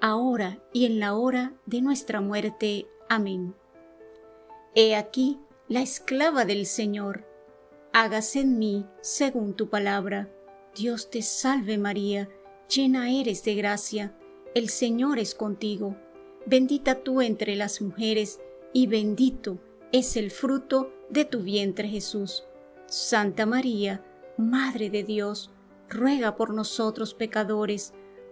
ahora y en la hora de nuestra muerte. Amén. He aquí la esclava del Señor. Hágase en mí según tu palabra. Dios te salve María, llena eres de gracia, el Señor es contigo. Bendita tú entre las mujeres, y bendito es el fruto de tu vientre Jesús. Santa María, Madre de Dios, ruega por nosotros pecadores,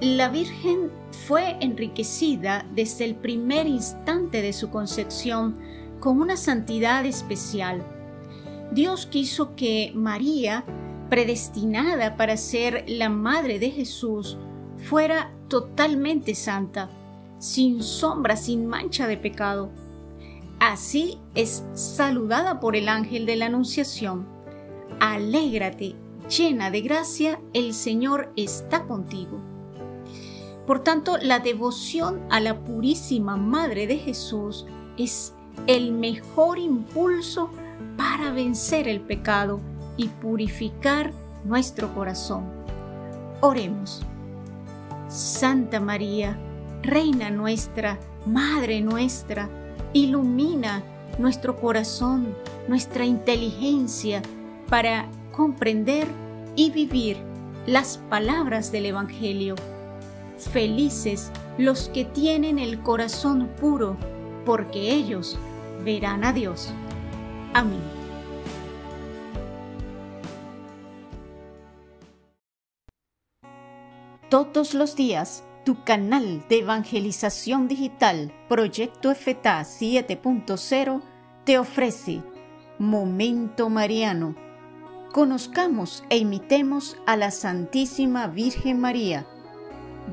la Virgen fue enriquecida desde el primer instante de su concepción con una santidad especial. Dios quiso que María, predestinada para ser la madre de Jesús, fuera totalmente santa, sin sombra, sin mancha de pecado. Así es saludada por el ángel de la Anunciación. Alégrate, llena de gracia, el Señor está contigo. Por tanto, la devoción a la Purísima Madre de Jesús es el mejor impulso para vencer el pecado y purificar nuestro corazón. Oremos. Santa María, Reina nuestra, Madre nuestra, ilumina nuestro corazón, nuestra inteligencia para comprender y vivir las palabras del Evangelio Felices los que tienen el corazón puro, porque ellos verán a Dios. Amén. Todos los días, tu canal de evangelización digital, Proyecto FTA 7.0, te ofrece Momento Mariano. Conozcamos e imitemos a la Santísima Virgen María